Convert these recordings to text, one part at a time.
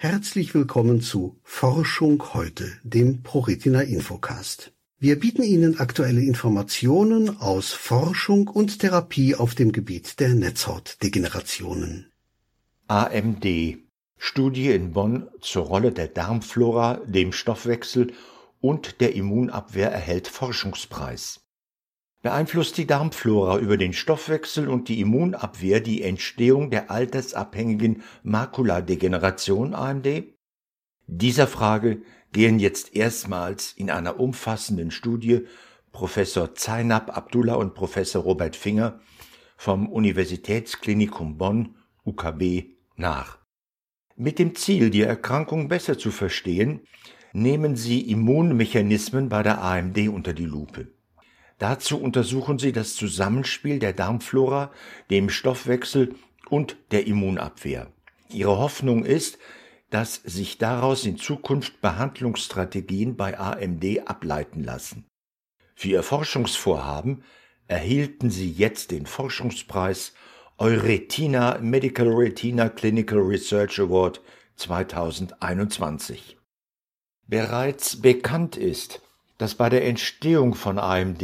herzlich willkommen zu Forschung heute, dem ProRetina Infocast. Wir bieten Ihnen aktuelle Informationen aus Forschung und Therapie auf dem Gebiet der Netzhautdegenerationen. AMD Studie in Bonn zur Rolle der Darmflora, dem Stoffwechsel und der Immunabwehr erhält Forschungspreis. Beeinflusst die Darmflora über den Stoffwechsel und die Immunabwehr die Entstehung der altersabhängigen Makuladegeneration AMD? Dieser Frage gehen jetzt erstmals in einer umfassenden Studie Professor Zainab Abdullah und Professor Robert Finger vom Universitätsklinikum Bonn UKB nach. Mit dem Ziel, die Erkrankung besser zu verstehen, nehmen sie Immunmechanismen bei der AMD unter die Lupe. Dazu untersuchen sie das Zusammenspiel der Darmflora, dem Stoffwechsel und der Immunabwehr. Ihre Hoffnung ist, dass sich daraus in Zukunft Behandlungsstrategien bei AMD ableiten lassen. Für ihr Forschungsvorhaben erhielten sie jetzt den Forschungspreis Euretina Medical Retina Clinical Research Award 2021. Bereits bekannt ist, dass bei der Entstehung von AMD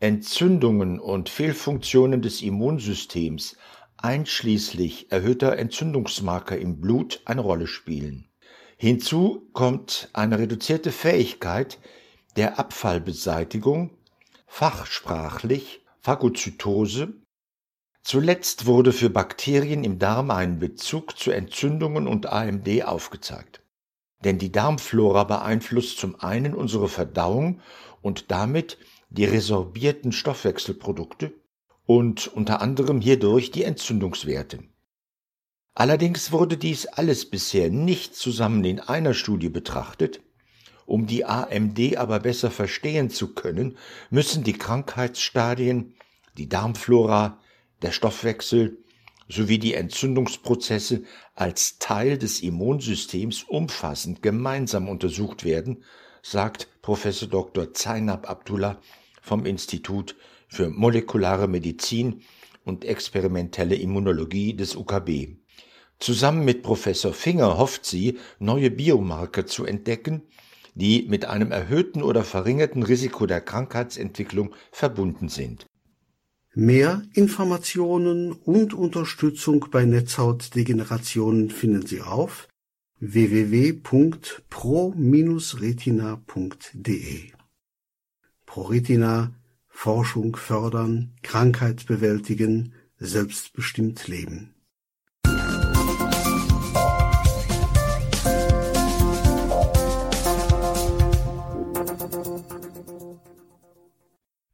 Entzündungen und Fehlfunktionen des Immunsystems einschließlich erhöhter Entzündungsmarker im Blut eine Rolle spielen. Hinzu kommt eine reduzierte Fähigkeit der Abfallbeseitigung, fachsprachlich Phagozytose. Zuletzt wurde für Bakterien im Darm ein Bezug zu Entzündungen und AMD aufgezeigt. Denn die Darmflora beeinflusst zum einen unsere Verdauung und damit die resorbierten Stoffwechselprodukte und unter anderem hierdurch die Entzündungswerte. Allerdings wurde dies alles bisher nicht zusammen in einer Studie betrachtet. Um die AMD aber besser verstehen zu können, müssen die Krankheitsstadien, die Darmflora, der Stoffwechsel sowie die Entzündungsprozesse als Teil des Immunsystems umfassend gemeinsam untersucht werden, sagt Professor Dr. Zainab Abdullah vom Institut für molekulare Medizin und experimentelle Immunologie des UKB. Zusammen mit Professor Finger hofft sie, neue Biomarker zu entdecken, die mit einem erhöhten oder verringerten Risiko der Krankheitsentwicklung verbunden sind. Mehr Informationen und Unterstützung bei Netzhautdegenerationen finden Sie auf www.pro-retina.de. ProRetina Forschung fördern, Krankheit bewältigen, selbstbestimmt leben.